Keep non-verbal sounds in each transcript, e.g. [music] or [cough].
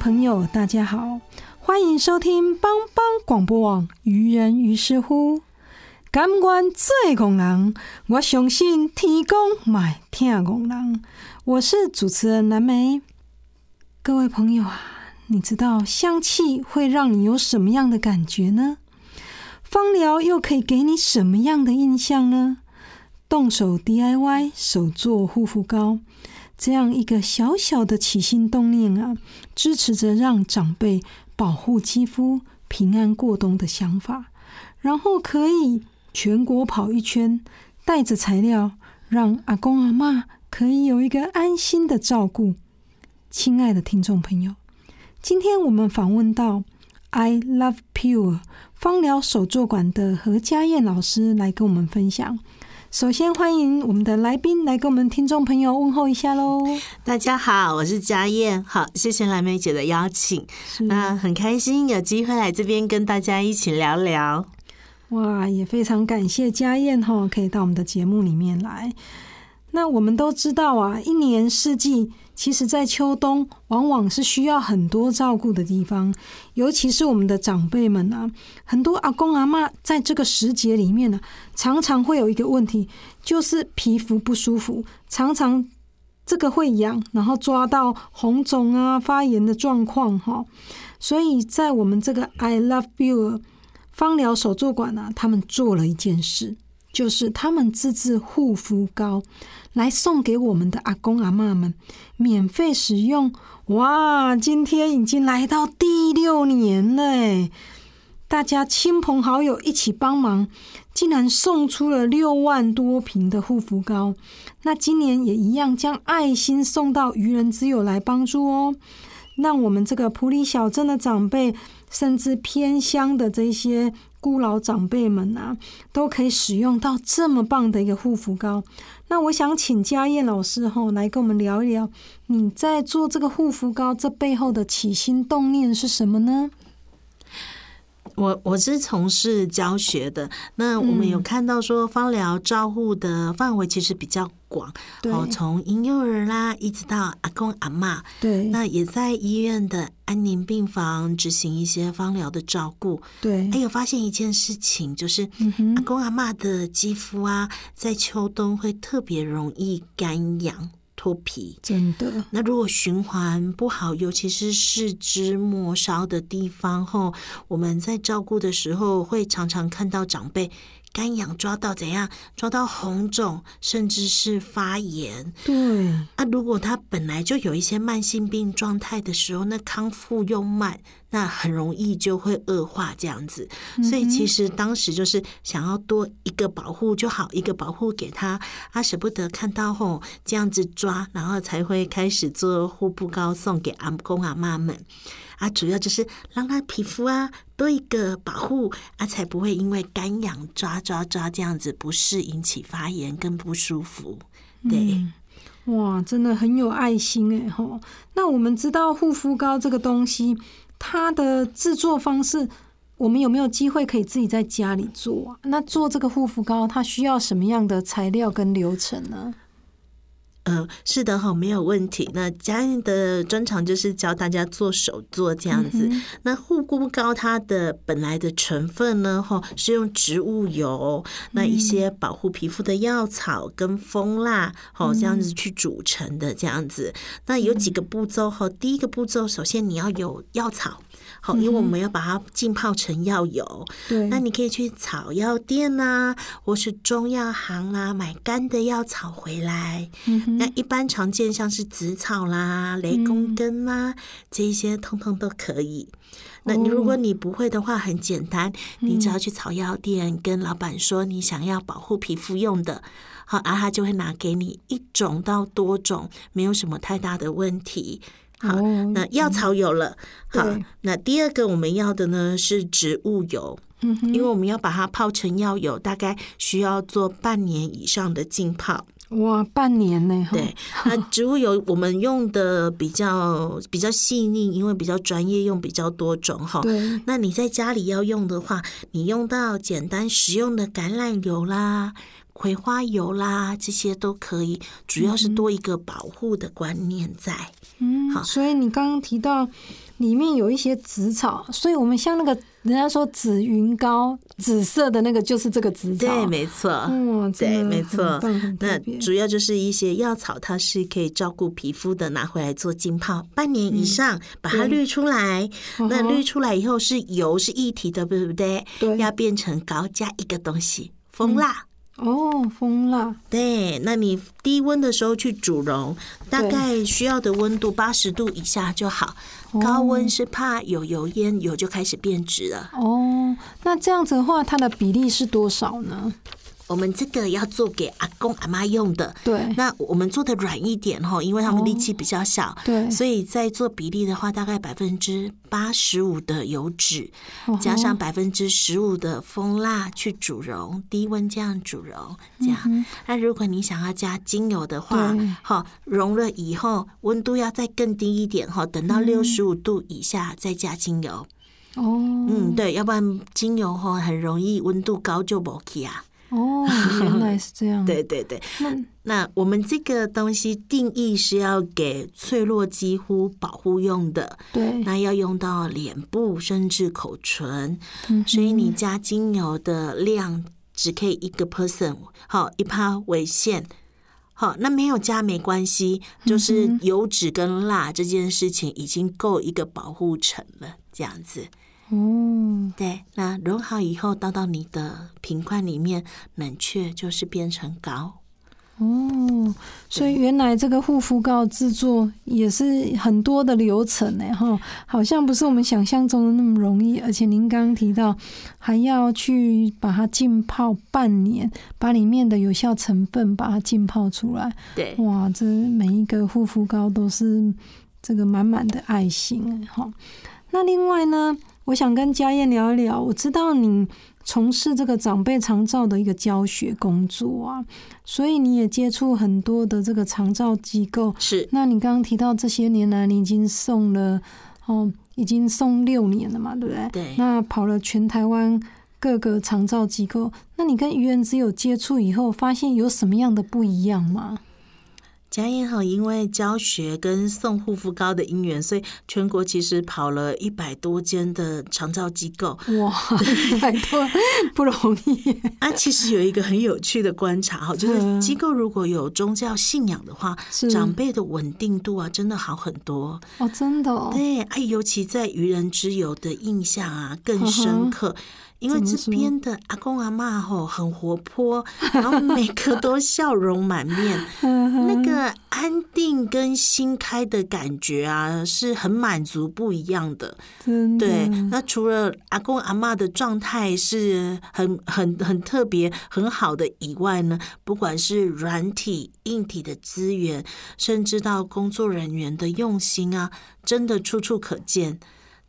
朋友，大家好，欢迎收听帮帮广播网《愚人于是乎》。甘愿做工人，我相信天公买听工人。我是主持人蓝莓。各位朋友啊，你知道香气会让你有什么样的感觉呢？芳疗又可以给你什么样的印象呢？动手 DIY 手做护肤膏。这样一个小小的起心动念啊，支持着让长辈保护肌肤、平安过冬的想法，然后可以全国跑一圈，带着材料，让阿公阿妈可以有一个安心的照顾。亲爱的听众朋友，今天我们访问到 I Love Pure 芳疗手作馆的何家燕老师来跟我们分享。首先欢迎我们的来宾来跟我们听众朋友问候一下喽。大家好，我是佳燕，好，谢谢蓝莓姐的邀请，那很开心有机会来这边跟大家一起聊聊。哇，也非常感谢佳燕哈，可以到我们的节目里面来。那我们都知道啊，一年四季。其实，在秋冬往往是需要很多照顾的地方，尤其是我们的长辈们啊，很多阿公阿妈在这个时节里面呢，常常会有一个问题，就是皮肤不舒服，常常这个会痒，然后抓到红肿啊、发炎的状况哈。所以在我们这个 I Love You 芳疗手作馆呢，他们做了一件事，就是他们自制护肤膏。来送给我们的阿公阿妈们免费使用哇！今天已经来到第六年了，大家亲朋好友一起帮忙，竟然送出了六万多瓶的护肤膏。那今年也一样，将爱心送到愚人之友来帮助哦，让我们这个普里小镇的长辈，甚至偏乡的这些孤老长辈们啊，都可以使用到这么棒的一个护肤膏。那我想请嘉燕老师哈来跟我们聊一聊，你在做这个护肤膏这背后的起心动念是什么呢？我我是从事教学的，那我们有看到说芳疗照护的范围其实比较广，哦，从婴幼儿啦一直到阿公阿妈，对，那也在医院的安宁病房执行一些芳疗的照顾，对，还有发现一件事情，就是阿公阿妈的肌肤啊，在秋冬会特别容易干痒。脱皮，真的。那如果循环不好，尤其是四肢末梢的地方，后我们在照顾的时候，会常常看到长辈干痒抓到怎样，抓到红肿，甚至是发炎。对。那如果他本来就有一些慢性病状态的时候，那康复又慢。那很容易就会恶化这样子，所以其实当时就是想要多一个保护就好，一个保护给他，他舍不得看到后这样子抓，然后才会开始做护肤膏送给阿公阿妈们啊，主要就是让他皮肤啊多一个保护啊，才不会因为干痒抓抓抓这样子不适引起发炎跟不舒服。对，哇，真的很有爱心哎吼。那我们知道护肤膏这个东西。它的制作方式，我们有没有机会可以自己在家里做？那做这个护肤膏，它需要什么样的材料跟流程呢？呃，是的哈，没有问题。那家燕的专长就是教大家做手作这样子。那护肤膏它的本来的成分呢，哈，是用植物油，那一些保护皮肤的药草跟蜂蜡，哈，这样子去组成的这样子。那有几个步骤哈，第一个步骤，首先你要有药草。好，因为我们要把它浸泡成药油。对，那你可以去草药店呐，或是中药行啦，买干的药草回来。嗯那一般常见像是紫草啦、雷公根啦，这一些通通都可以。那你如果你不会的话，很简单，你只要去草药店跟老板说你想要保护皮肤用的，好，然后他就会拿给你一种到多种，没有什么太大的问题。好，那药草有了。好，那第二个我们要的呢是植物油，嗯，因为我们要把它泡成药油，大概需要做半年以上的浸泡。哇，半年呢？对，那植物油我们用的比较比较细腻，因为比较专业，用比较多种哈。对，那你在家里要用的话，你用到简单实用的橄榄油啦。葵花油啦，这些都可以，主要是多一个保护的观念在。嗯，好，所以你刚刚提到里面有一些紫草，所以我们像那个人家说紫云膏，紫色的那个就是这个紫草，对，没错，嗯，对，没错。那主要就是一些药草，它是可以照顾皮肤的，拿回来做浸泡，半年以上，把它滤出来。那滤出来以后是油是一体的，对不对？对，要变成膏加一个东西，蜂蜡。哦，蜂蜡。对，那你低温的时候去煮溶，大概需要的温度八十度以下就好。高温是怕有油烟，油就开始变质了。哦，那这样子的话，它的比例是多少呢？我们这个要做给阿公阿妈用的，对。那我们做的软一点哈，因为他们力气比较小，对。所以在做比例的话，大概百分之八十五的油脂，加上百分之十五的蜂蜡去煮溶，低温这样煮溶，这样。那如果你想要加精油的话，哈，溶了以后温度要再更低一点哈，等到六十五度以下再加精油。哦，嗯，对，要不然精油哈很容易温度高就不起啊。哦，原来是这样。[laughs] 对对对，那那我们这个东西定义是要给脆弱肌肤保护用的，对，那要用到脸部甚至口唇，所以你加精油的量只可以一个 person 好一趴为限，好，那没有加没关系，就是油脂跟蜡这件事情已经够一个保护层了，这样子。哦，对，那融好以后倒到你的瓶罐里面冷却，就是变成膏。哦，所以原来这个护肤膏制作也是很多的流程呢，哈，好像不是我们想象中的那么容易。而且您刚刚提到还要去把它浸泡半年，把里面的有效成分把它浸泡出来。对，哇，这每一个护肤膏都是这个满满的爱心，哈。那另外呢？我想跟家燕聊一聊。我知道你从事这个长辈长照的一个教学工作啊，所以你也接触很多的这个长照机构。是，那你刚刚提到这些年来，你已经送了哦，已经送六年了嘛，对不对？对。那跑了全台湾各个长照机构，那你跟愚人之友接触以后，发现有什么样的不一样吗？嘉燕好，因为教学跟送护肤膏的因缘，所以全国其实跑了一百多间的长照机构。哇，一百多 [laughs] 不容易。啊，其实有一个很有趣的观察哈，就是机构如果有宗教信仰的话，长辈的稳定度啊，真的好很多。哦，真的。哦对，哎，尤其在愚人之友的印象啊，更深刻。因为这边的阿公阿妈吼很活泼，然后每个都笑容满面，[laughs] 那个安定跟新开的感觉啊，是很满足不一样的。对，那除了阿公阿妈的状态是很很很特别很好的以外呢，不管是软体硬体的资源，甚至到工作人员的用心啊，真的处处可见。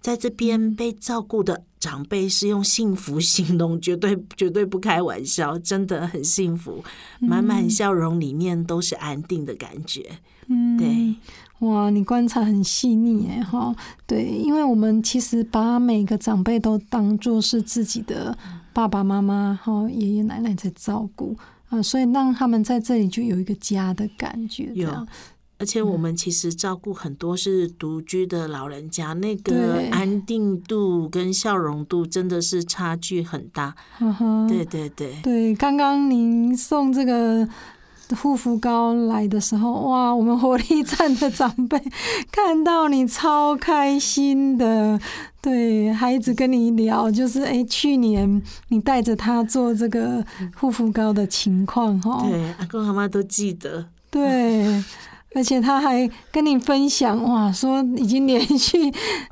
在这边被照顾的长辈是用幸福形容，[laughs] 绝对绝对不开玩笑，真的很幸福，满满笑容里面都是安定的感觉。嗯，对，哇，你观察很细腻哎哈，对，因为我们其实把每个长辈都当做是自己的爸爸妈妈哈、爷爷奶奶在照顾。啊，所以让他们在这里就有一个家的感觉。这有样，而且我们其实照顾很多是独居的老人家，那个安定度跟笑容度真的是差距很大。对对对，对，刚刚您送这个护肤膏来的时候，哇，我们活力 [laughs] 站的长辈 [laughs] 看到你超开心的，对，还一直跟你聊，就是哎，去年你带着他做这个护肤膏的情况，哈，对，阿公阿妈都记得。对。而且他还跟你分享哇，说已经连续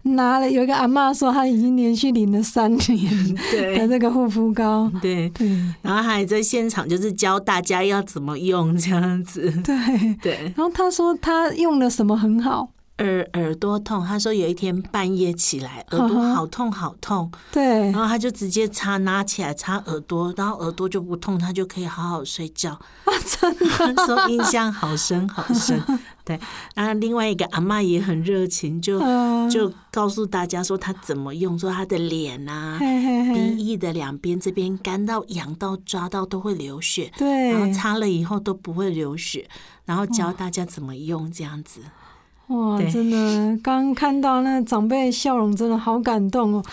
拿了，有一个阿嬷说他已经连续领了三年的对这个护肤膏，对，对。然后还在现场就是教大家要怎么用这样子。对。对，然后他说他用了什么很好，耳耳朵痛，他说有一天半夜起来耳朵好痛好痛，对。然后他就直接擦拿起来擦耳朵，然后耳朵就不痛，他就可以好好睡觉。真的。他说印象好深好深。[laughs] 对，然后另外一个阿妈也很热情，就嗯。就告诉大家说他怎么用，说他的脸啊、鼻，翼的两边这边干到、痒到、抓到都会流血，对，然后擦了以后都不会流血，然后教大家怎么用这样子。哇，真的，刚看到那长辈笑容，真的好感动哦。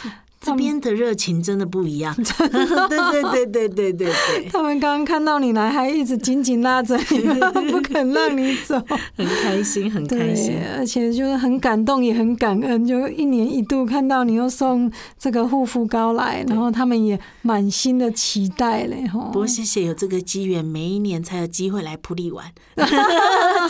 这边的热情真的不一样，[laughs] 对对对对对对对，他们刚刚看到你来，还一直紧紧拉着你，[laughs] 不肯让你走。很开心，很开心，。而且就是很感动，也很感恩，就一年一度看到你又送这个护肤膏来，然后他们也满心的期待嘞，哈。不过谢谢有这个机缘，每一年才有机会来普利玩，[laughs]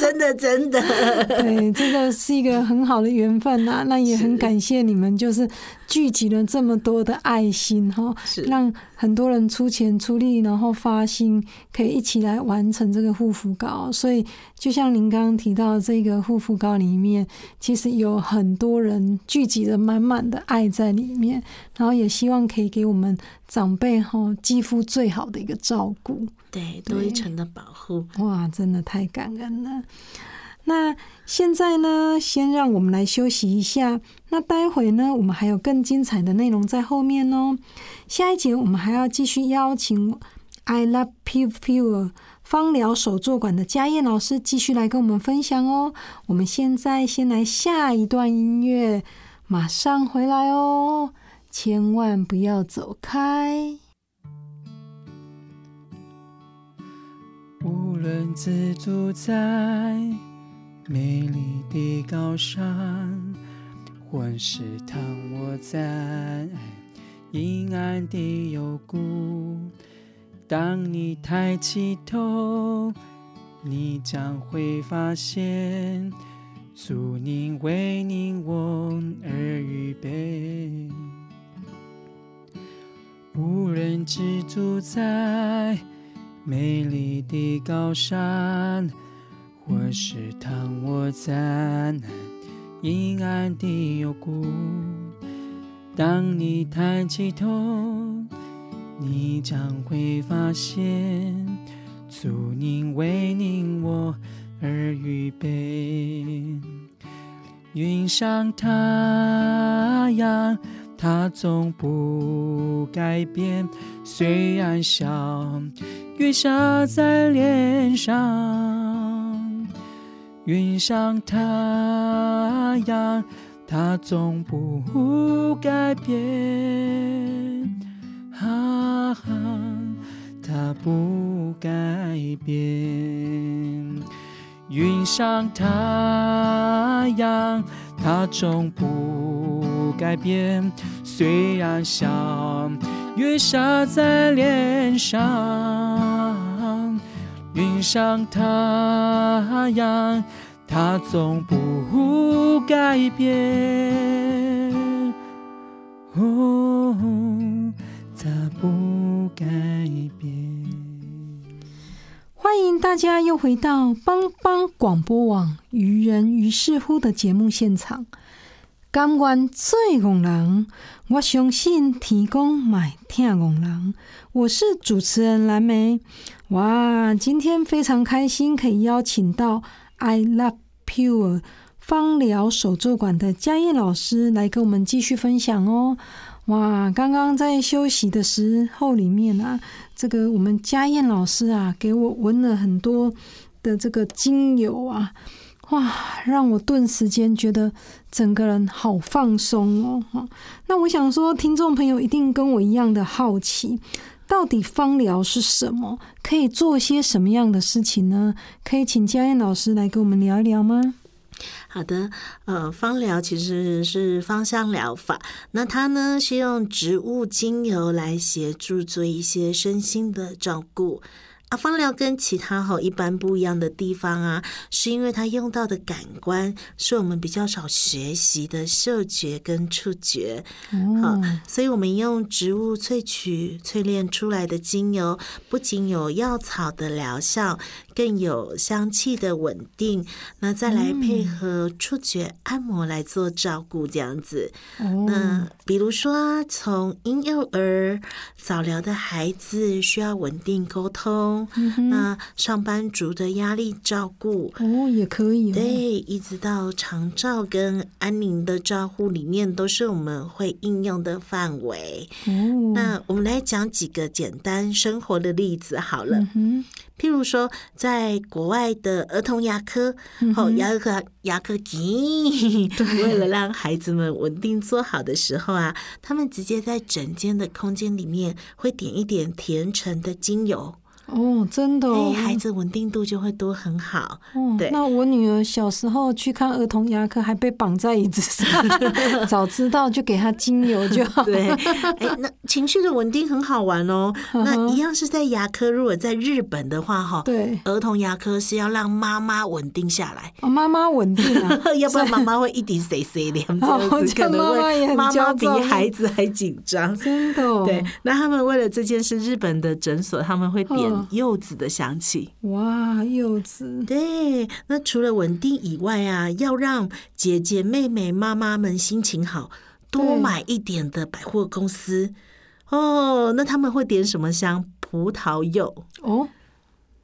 真的真的。对，这个是一个很好的缘分呐、那也很感谢你们，就是聚集了这么多的爱心哈，让很多人出钱出力，然后发心，可以一起来完成这个护肤膏。所以，就像您刚刚提到的这个护肤膏里面，其实有很多人聚集了满满的爱在里面，然后也希望可以给我们长辈哈肌肤最好的一个照顾。对，多一层的保护。哇，真的太感恩了。那现在呢，先让我们来休息一下。那待会呢，我们还有更精彩的内容在后面哦。下一节我们还要继续邀请 I Love Pure Pure 芳疗手作馆的嘉燕老师继续来跟我们分享哦。我们现在先来下一段音乐，马上回来哦，千万不要走开。无论自住在美丽的高山，或是躺卧在阴暗的幽谷，当你抬起头，你将会发现，主您为你我而预备。无人居住在美丽的高山，或是躺卧在阴暗的幽谷。当你抬起头，你将会发现，主您为您我而预备。云上太阳，它总不改变，虽然小雨下在脸上。云上太阳，它总不改变，哈哈，它不改变。云上太阳，它总不改变。虽然小雨下在脸上，云上太阳，它总不改变。哦，它不改变。欢迎大家又回到帮帮广播网“愚人于是乎”的节目现场。甘愿做戆人，我相信天公买听戆人。我是主持人蓝莓。哇，今天非常开心，可以邀请到 I Love Pure 芳疗手作馆的嘉燕老师来跟我们继续分享哦。哇，刚刚在休息的时候里面啊，这个我们嘉燕老师啊，给我闻了很多的这个精油啊，哇，让我顿时间觉得整个人好放松哦。那我想说，听众朋友一定跟我一样的好奇，到底芳疗是什么？可以做些什么样的事情呢？可以请嘉燕老师来跟我们聊一聊吗？好的，呃，芳疗其实是芳香疗法，那它呢是用植物精油来协助做一些身心的照顾。啊，芳疗跟其他哈一般不一样的地方啊，是因为它用到的感官是我们比较少学习的嗅觉跟触觉，好，所以我们用植物萃取淬炼出来的精油，不仅有药草的疗效。更有香气的稳定，那再来配合触觉按摩来做照顾，这样子。那比如说，从婴幼儿、早疗的孩子需要稳定沟通，那上班族的压力照顾哦也可以。对，一直到长照跟安宁的照护里面，都是我们会应用的范围。哦，那我们来讲几个简单生活的例子好了。譬如说，在国外的儿童牙科，哦，牙科牙科机，为了让孩子们稳定做好的时候啊，他们直接在整间的空间里面会点一点甜橙的精油。哦，真的，哎，孩子稳定度就会都很好。哦，对。那我女儿小时候去看儿童牙科，还被绑在椅子上，[laughs] 早知道就给她精油就好。对，哎，那情绪的稳定很好玩哦。那一样是在牙科，如果在日本的话，哈，对，儿童牙科是要让妈妈稳定下来。哦，妈妈稳定啊，[laughs] 要不然妈妈会一滴水水的，这样子可能会妈妈比孩子还紧张。真的。对，那他们为了这件事，日本的诊所他们会点。柚子的香气，哇，柚子，对。那除了稳定以外啊，要让姐姐、妹妹、妈妈们心情好，多买一点的百货公司哦。那他们会点什么香？葡萄柚哦，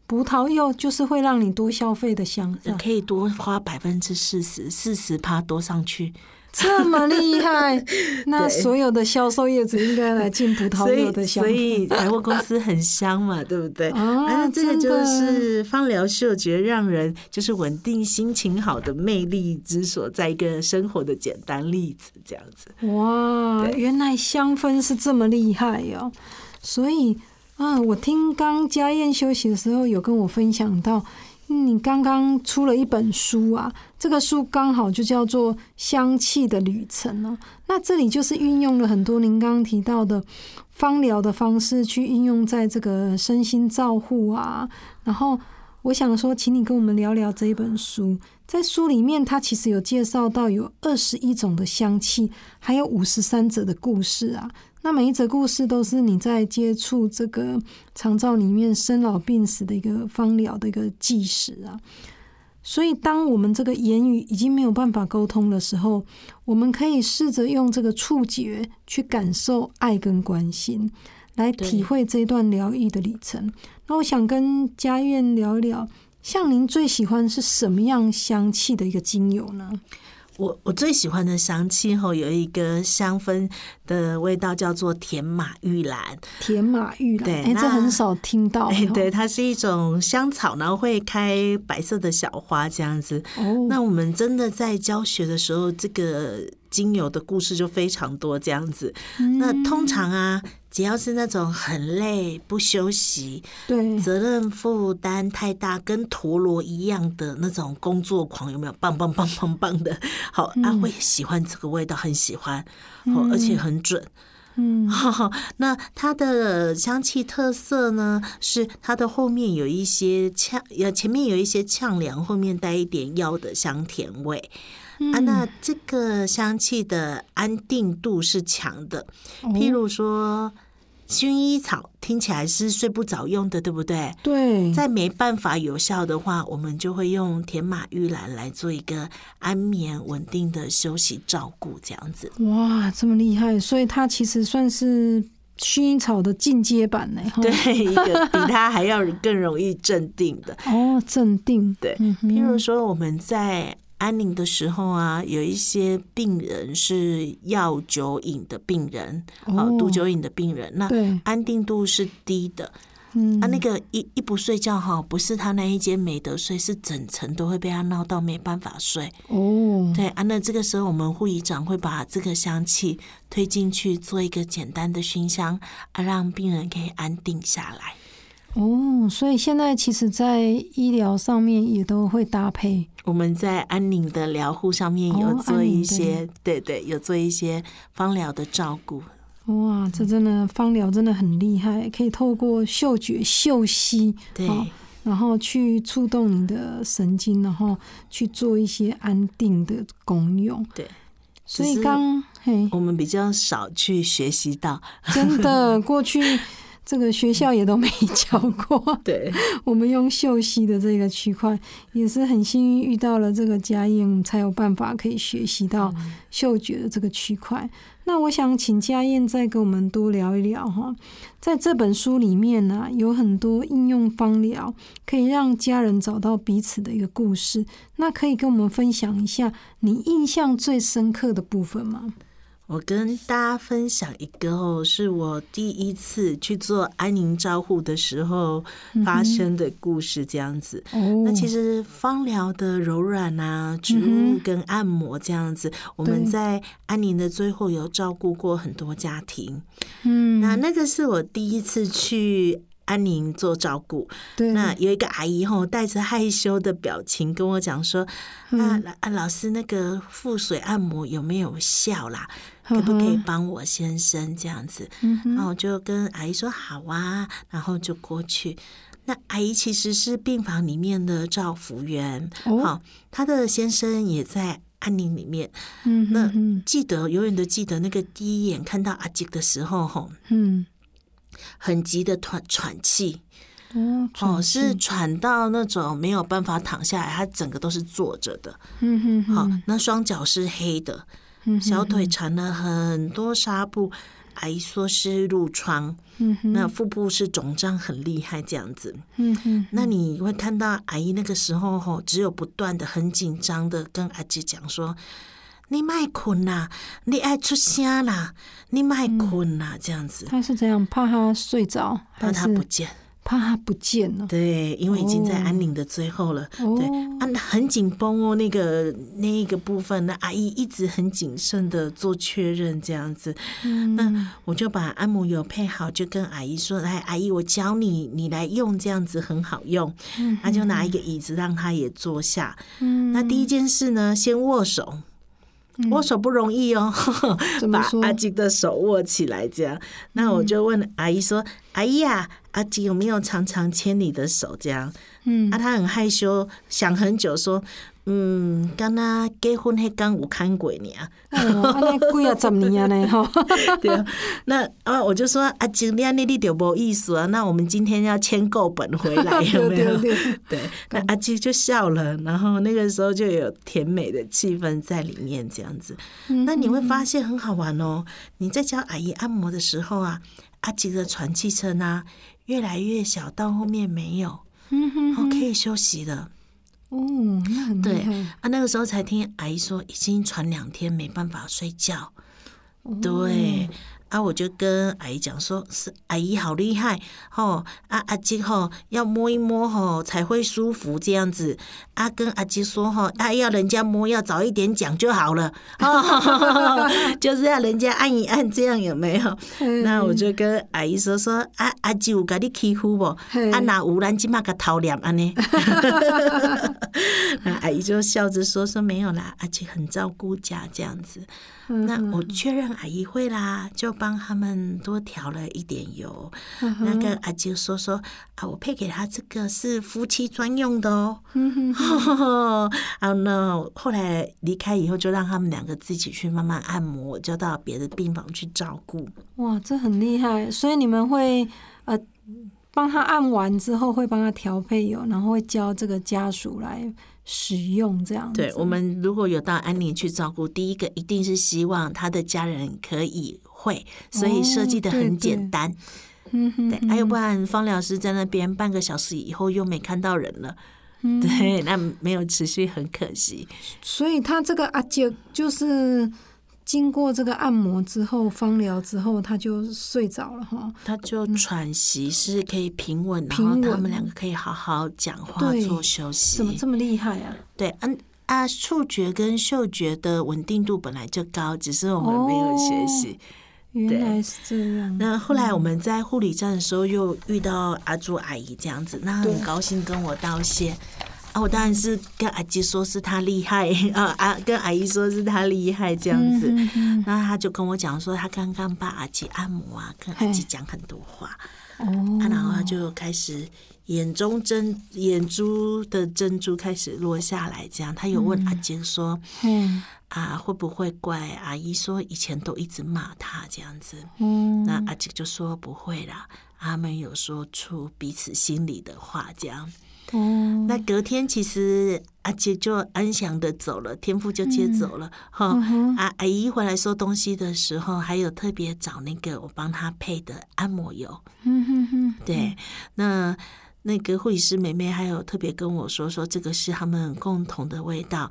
葡萄柚就是会让你多消费的香，可以多花百分之四十，四十趴多上去。这么厉害，[laughs] 那所有的销售业主应该来进葡萄柚的香。所以百货公司很香嘛，[laughs] 对不对？啊，这个就是芳疗嗅觉让人就是稳定心情好的魅力之所在，一个生活的简单例子，这样子。哇，原来香氛是这么厉害哟！所以啊，我听刚家燕休息的时候有跟我分享到。你刚刚出了一本书啊，这个书刚好就叫做《香气的旅程》哦。那这里就是运用了很多您刚刚提到的芳疗的方式，去应用在这个身心照护啊。然后我想说，请你跟我们聊聊这一本书。在书里面，它其实有介绍到有二十一种的香气，还有五十三者的故事啊。那每一则故事都是你在接触这个长照里面生老病死的一个芳疗的一个纪实啊。所以，当我们这个言语已经没有办法沟通的时候，我们可以试着用这个触觉去感受爱跟关心，来体会这段疗愈的旅程。那我想跟家苑聊一聊，像您最喜欢是什么样香气的一个精油呢？我我最喜欢的香气后有一个香氛的味道叫做甜马玉兰，甜马玉兰，对，哎，这很少听到。对，它是一种香草，然后会开白色的小花这样子。哦，那我们真的在教学的时候，这个精油的故事就非常多这样子。那通常啊。只要是那种很累不休息，对。责任负担太大，跟陀螺一样的那种工作狂，有没有？棒棒棒棒棒的，[laughs] 好，阿辉喜欢这个味道，很喜欢，哦，而且很准，嗯，[laughs] 那它的香气特色呢，是它的后面有一些呛，呃，前面有一些呛凉，后面带一点药的香甜味。啊，那这个香气的安定度是强的，譬如说薰衣草，听起来是睡不着用的，对不对？对，在没办法有效的话，我们就会用甜马玉兰来做一个安眠、稳定的休息照顾，这样子。哇，这么厉害！所以它其实算是薰衣草的进阶版呢。对，一个 [laughs] 比它还要更容易镇定的。哦，镇定。对，譬如说我们在。安宁的时候啊，有一些病人是药酒瘾的病人，哦，毒酒瘾的病人，那安定度是低的。嗯啊，那个一一不睡觉哈，不是他那一间没得睡，是整层都会被他闹到没办法睡。哦，对啊，那这个时候我们护理长会把这个香气推进去，做一个简单的熏香，啊，让病人可以安定下来。哦，所以现在其实，在医疗上面也都会搭配。我们在安宁的疗护上面有哦做一些，对对，有做一些芳疗的照顾。哇，这真的芳疗真的很厉害，可以透过嗅觉嗅息，对，哦然后去触动你的神经，然后去做一些安定的功用。对，所以刚嘿，我们比较少去学习到。[laughs] 真的过去这个学校也都没 [laughs] 教过。对，我们用嗅吸的这个区块，也是很幸运遇到了这个家燕，才有办法可以学习到嗅觉的这个区块。那我想请家燕再跟我们多聊一聊哈，在这本书里面呢、有很多应用方疗，可以让家人找到彼此的一个故事。那可以跟我们分享一下你印象最深刻的部分吗？我跟大家分享一个哦，是我第一次去做安宁照护的时候发生的故事，这样子。哦，那其实芳疗的柔软啊、植物跟按摩这样子，我们在安宁的最后有照顾过很多家庭。嗯，那那个是我第一次去安宁做照顾。对，那有一个阿姨吼，带着害羞的表情跟我讲说：“啊嗯啊，老师，那个腹水按摩有没有效啦？可不可以帮我先生这样子？”嗯然后我就跟阿姨说：“好啊。”然后就过去。那阿姨其实是病房里面的照服员，哦好，她的先生也在安宁里面。嗯那记得永远都记得那个第一眼看到阿吉的时候，吼，嗯很急的喘喘气，哦哦，是喘到那种没有办法躺下来，他整个都是坐着的。嗯哼哼。好，那双脚是黑的，小腿缠了很多纱布，阿姨说是褥疮，嗯哼。那腹部是肿胀很厉害这样子。嗯哼那你会看到阿姨那个时候吼，只有不断的很紧张的跟阿姐讲说。你卖困啦，你爱出声啦，你卖困啦，这样子，他是这样怕他睡着，怕他不见。怕他不见了？对，因为已经在哦安宁的最后了。哦对，啊，很紧绷哦，那个那一个部分，那阿姨一直很谨慎的做确认，这样子。嗯那我就把按摩油配好，就跟阿姨说：“来，阿姨，我教你，你来用，这样子很好用。”那就拿一个椅子让他也坐下。嗯那第一件事呢，先握手。握手不容易哦，[laughs] 把阿吉的手握起来，这样。那我就问阿姨说：“阿姨呀、阿吉有没有常常牵你的手？”这样，嗯。啊，他很害羞，想很久说：“嗯，刚刚结婚那刚有看过你啊。哎呦，安尼几啊十年呢吼，[laughs] 对啊，那啊，我就说阿吉，你你就无意思啊。那我们今天要签购本回来，[laughs] 有没有？对对对，那阿吉就笑了，然后那个时候就有甜美的气氛在里面，这样子。那你会发现很好玩哦。你在教阿姨按摩的时候啊，阿吉的喘气声啊越来越小，到后面没有，哦，可以休息了。哦，那很厉对，啊，那个时候才听阿姨说，已经传两天没办法睡觉。哦对。啊，我就跟阿姨讲说，是阿姨好厉害吼，啊阿吉吼要摸一摸吼才会舒服这样子。啊，跟阿吉说吼，啊要人家摸要早一点讲就好了，哦，[laughs] 就是要人家按一按，这样有没有？[laughs] 那我就跟阿姨说说，啊阿吉有甲你欺负不？嘿啊那有咱即马甲偷脸安尼。[laughs] 那阿姨就笑着说说没有啦，阿吉很照顾家这样子。嗯那我确认阿姨会啦，就帮他们多调了一点油。嗯那跟阿吉说说啊，我配给他这个是夫妻专用的哦。嗯哼然后呢，[laughs] 后来离开以后，就让他们两个自己去慢慢按摩，我就到别的病房去照顾。哇，这很厉害，所以你们会呃帮他按完之后会帮他调配油，然后会教这个家属来使用这样子。对我们如果有到安宁去照顾，第一个一定是希望他的家人可以会，所以设计的很简单。嗯哼对，还有不然方疗师在那边半个小时以后又没看到人了，[laughs] 对，那没有持续，很可惜。所以他这个阿姐就是经过这个按摩之后、芳疗之后，他就睡着了哈。他就喘息是可以平稳，然平稳后他们两个可以好好讲话、做休息。怎么这么厉害啊？对，嗯啊，触觉跟嗅觉的稳定度本来就高，只是我们没有学习。原来是这样。那后来我们在护理站的时候，又遇到阿朱阿姨这样子，那很高兴跟我道谢。啊，我当然是跟阿吉说是他厉害 [laughs] 啊啊，跟阿姨说是他厉害这样子。嗯嗯然后他就跟我讲说，他刚刚帮阿吉按摩啊，跟阿吉讲很多话。哦。啊，然后哦，他就开始眼中珍眼珠的珍珠开始落下来，这样他有问阿杰说、嗯啊会不会怪阿姨说以前都一直骂他这样子，嗯，那阿杰就说不会啦，他们有说出彼此心里的话这样。哦，那隔天其实阿杰就安详的走了，天父就接走了哈。嗯哼阿阿姨回来收东西的时候，还有特别找那个我帮她配的按摩油。嗯哼哼，对，那那个护理师妹妹还有特别跟我说，说这个是他们共同的味道，啊，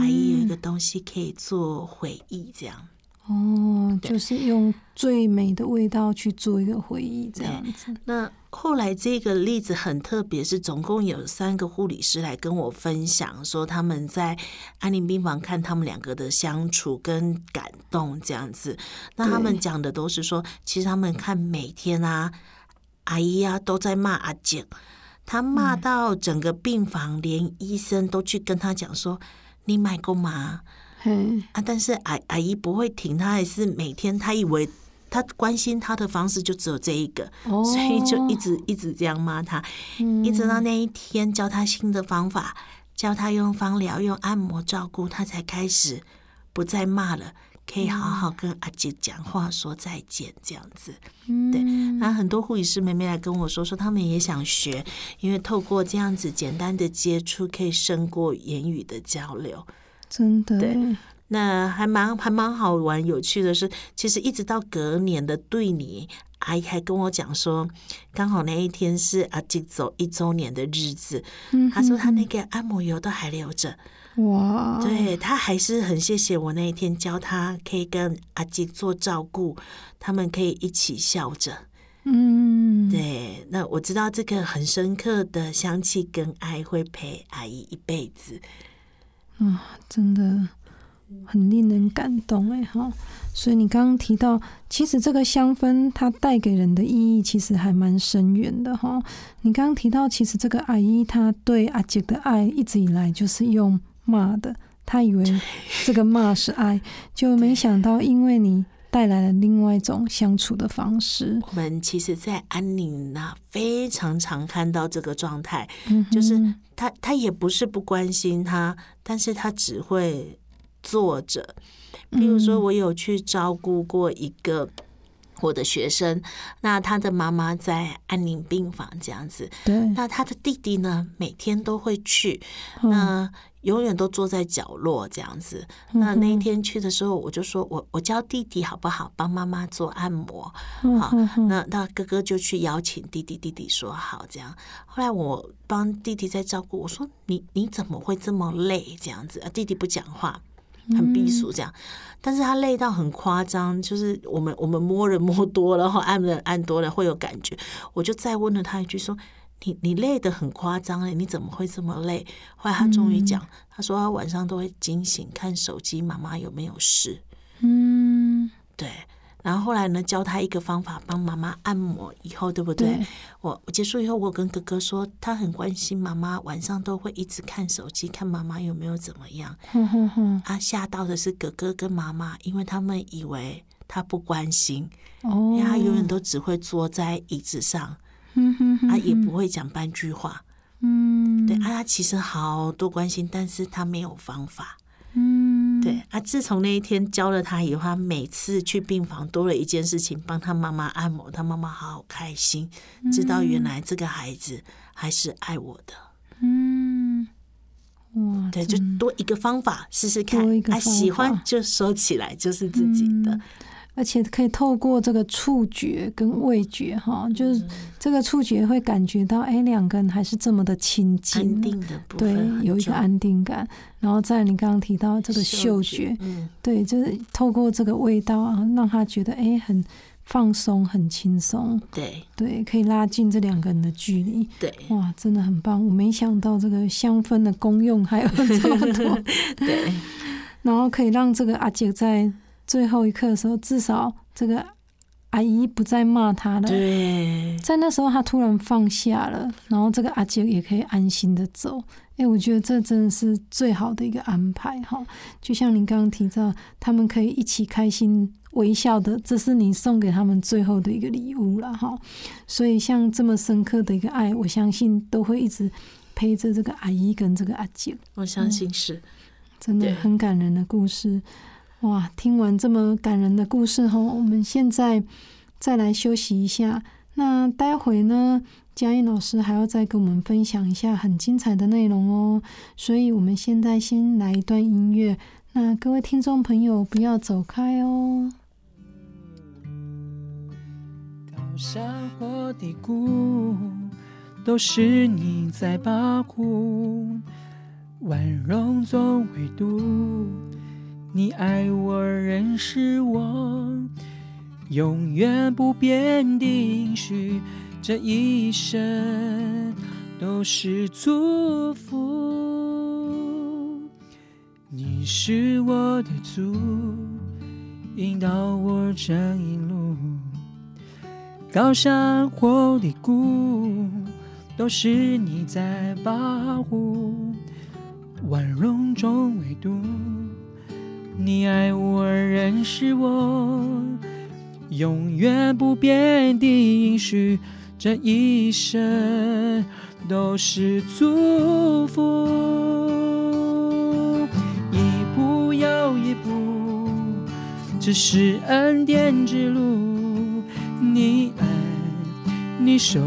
阿姨有一个东西可以做回忆，这样。哦，就是用最美的味道去做一个回忆，这样子。那后来这个例子很特别，是总共有三个护理师来跟我分享，说他们在安宁病房看他们两个的相处跟感动这样子。那他们讲的都是说，其实他们看每天啊，阿姨啊都在骂阿姐，他骂到整个病房，连医生都去跟他讲说：“你买过吗？”嘿，啊，但是阿阿姨不会停，她还是每天，她以为她关心她的方式就只有这一个，哦，所以就一直一直这样骂她，嗯一直到那一天教她新的方法，教她用芳疗、用按摩照顾，她才开始不再骂了，可以好好跟阿姐讲话，说再见这样子。对，那很多护理师妹妹来跟我说，说他们也想学，因为透过这样子简单的接触，可以胜过言语的交流。真的。对，那还蛮还蛮好玩，有趣的是，其实一直到隔年的对你，阿姨还跟我讲说，刚好那一天是阿吉走一周年的日子，嗯她说她那个按摩油都还留着，哇，对她还是很谢谢我那一天教她可以跟阿吉做照顾，他们可以一起笑着。嗯，对，那我知道这个很深刻的香气跟爱会陪阿姨一辈子。啊，真的很令人感动哎哈。所以你刚刚提到，其实这个香氛它带给人的意义其实还蛮深远的哈。你刚刚提到，其实这个阿姨她对阿杰的爱一直以来就是用骂的，她以为这个骂是爱，就没想到因为你带来了另外一种相处的方式，我们其实，在安宁那非常常看到这个状态，嗯，就是他他也不是不关心他，但是他只会坐着。比如说，嗯我有去照顾过一个我的学生，那他的妈妈在安宁病房这样子，对，那他的弟弟呢，每天都会去，嗯。那永远都坐在角落这样子。那那一天去的时候，我就说我我教弟弟好不好，帮妈妈做按摩。好，那那哥哥就去邀请弟弟，弟弟说好这样。后来我帮弟弟在照顾，我说你你怎么会这么累这样子？啊，弟弟不讲话。很避暑这样，但是他累到很夸张，就是我们我们摸人摸多了，然后按人按多了会有感觉。我就再问了他一句说：“你你累得很夸张哎，你怎么会这么累？”后来他终于讲，他说他晚上都会惊醒看手机，妈妈有没有事？嗯，对。然后后来呢，教他一个方法，帮妈妈按摩以后，对不对？对我我结束以后，我跟哥哥说，他很关心妈妈，晚上都会一直看手机，看妈妈有没有怎么样。哼哼哼，啊，吓到的是哥哥跟妈妈，因为他们以为他不关心，哦因为他永远都只会坐在椅子上，嗯哼哼啊，也不会讲半句话。嗯，对啊，他其实好多关心，但是他没有方法。嗯，对啊，自从那一天教了他以后，他每次去病房多了一件事情，帮他妈妈按摩，他妈妈好好开心，知道原来这个孩子还是爱我的。嗯，哇，对，就多一个方法试试看啊，喜欢就收起来，就是自己的。嗯而且可以透过这个触觉跟味觉，哈，就是这个触觉会感觉到，哎，两个人还是这么的亲近，安定的部对，有一个安定感。然后在你刚刚提到这个嗅嗅觉，嗯，对，就是透过这个味道啊，让他觉得哎很放松、很轻松，对。对，可以拉近这两个人的距离。对。哇，真的很棒！我没想到这个香氛的功用还有这么多，[laughs] 对，[laughs] 然后可以让这个阿姐在最后一刻的时候，至少这个阿姨不再骂他了。对，在那时候，他突然放下了，然后这个阿姐也可以安心的走。哎，我觉得这真的是最好的一个安排哈。就像您刚刚提到，他们可以一起开心微笑的，这是你送给他们最后的一个礼物了哈。所以，像这么深刻的一个爱，我相信都会一直陪着这个阿姨跟这个阿姐。我相信是，真的很感人的故事。哇，听完这么感人的故事后，我们现在再来休息一下。那待会呢，嘉音老师还要再跟我们分享一下很精彩的内容哦。所以，我们现在先来一段音乐。那各位听众朋友，不要走开哦。高山或低谷，都是你在保护。万荣总唯独你爱我，认识我，永远不变的应许，这一生都是祝福。你是我的主，引导我这一路。高山或低谷，都是你在保护。万荣中唯独你爱我，认识我，永远不变的应许，这一生都是祝福。一步又一步，这是恩典之路。你爱，你手，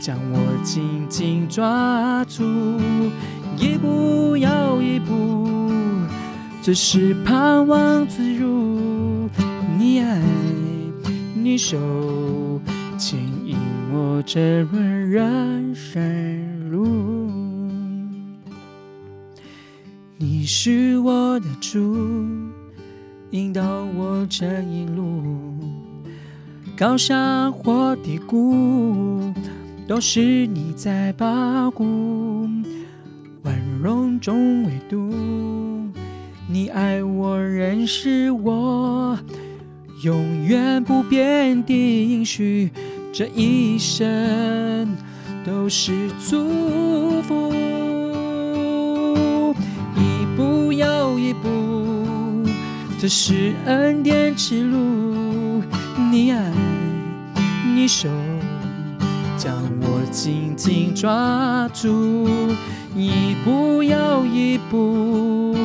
将我紧紧抓住。一步又一步，只是盼望自如。你爱，你手，牵引我这段人生路。你是我的主，引导我这一路。高山或低谷，都是你在保护。万荣中唯独你爱我，认识我，永远不变的应许，这一生都是祝福。一步又一步，这是恩典之路。你爱，你手，将我紧紧抓住。一步又一步，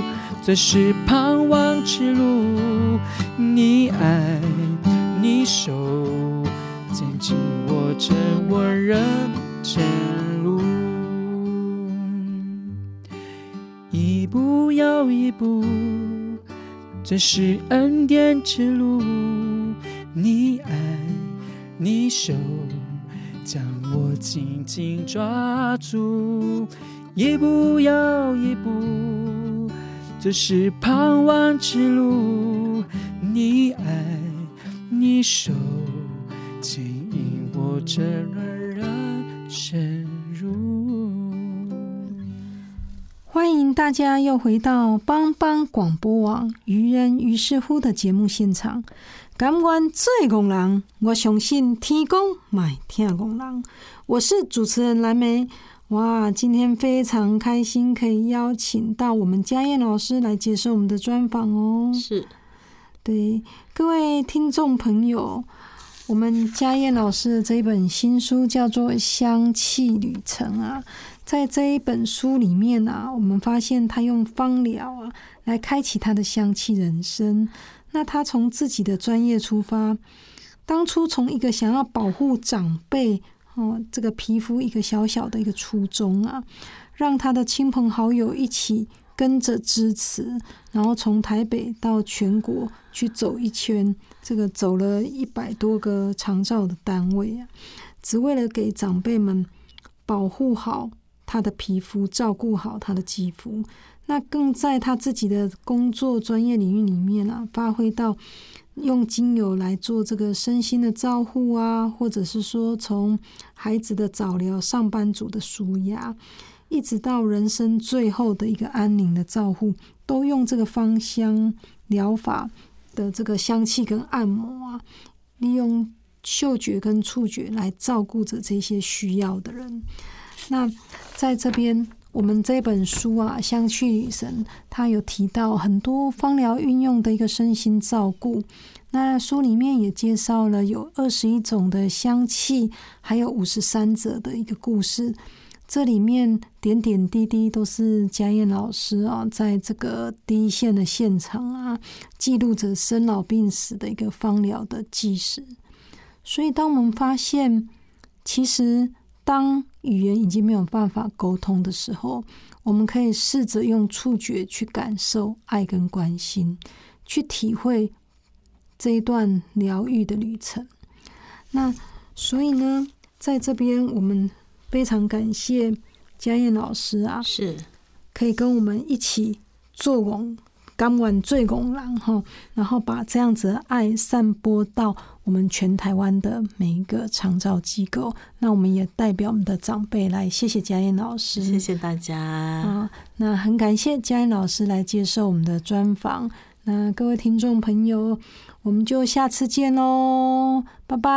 这是盼望之路。你爱，你手，牵紧握着我人生路。一步又一步，这是恩典之路。你爱，你手，将我紧紧抓住。一步又一步，这是盼望之路。你爱，你手，牵引我这段人生路。欢迎大家又回到帮帮广播网“愚人于是乎”的节目现场。感恩最工人，我相信天公买听工人。我是主持人蓝莓。哇，今天非常开心，可以邀请到我们嘉燕老师来接受我们的专访哦。是对各位听众朋友，我们嘉燕老师的这一本新书叫做《香气旅程》啊，在这一本书里面啊，我们发现他用芳疗啊来开启他的香气人生。那他从自己的专业出发，当初从一个想要保护长辈哦，这个皮肤一个小小的一个初衷啊，让他的亲朋好友一起跟着支持，然后从台北到全国去走一圈，这个走了一百多个长照的单位啊，只为了给长辈们保护好他的皮肤，照顾好他的肌肤。那更在他自己的工作专业领域里面啊，发挥到用精油来做这个身心的照护啊，或者是说从孩子的早疗、上班族的舒压，一直到人生最后的一个安宁的照护，都用这个芳香疗法的这个香气跟按摩啊，利用嗅觉跟触觉来照顾着这些需要的人。那在这边。我们这本书啊，《香气女神》，它有提到很多芳疗运用的一个身心照顾。那书里面也介绍了有二十一种的香气，还有五十三者的一个故事。这里面点点滴滴都是嘉燕老师啊，在这个第一线的现场啊，记录着生老病死的一个芳疗的纪实。所以，当我们发现，其实。当语言已经没有办法沟通的时候，我们可以试着用触觉去感受爱跟关心，去体会这一段疗愈的旅程。那所以呢，在这边我们非常感谢嘉燕老师啊，是可以跟我们一起做工。甘晚最拱廊哈，然后把这样子的爱散播到我们全台湾的每一个长照机构。那我们也代表我们的长辈来谢谢嘉燕老师，谢谢大家啊。那很感谢嘉燕老师来接受我们的专访。那各位听众朋友，我们就下次见喽，拜拜。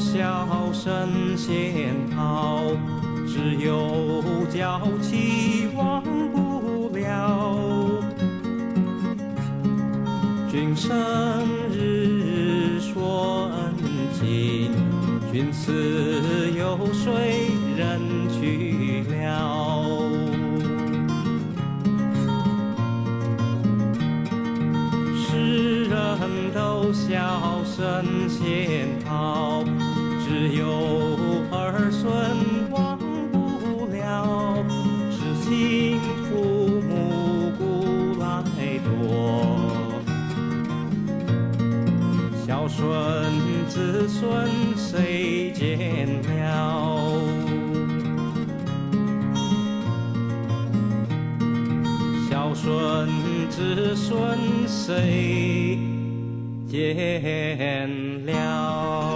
笑声仙桃，只有娇妻忘不了。君生日说恩情，君死有谁人去了？世人都笑声。孙子孙谁见了？小孙子孙谁见了？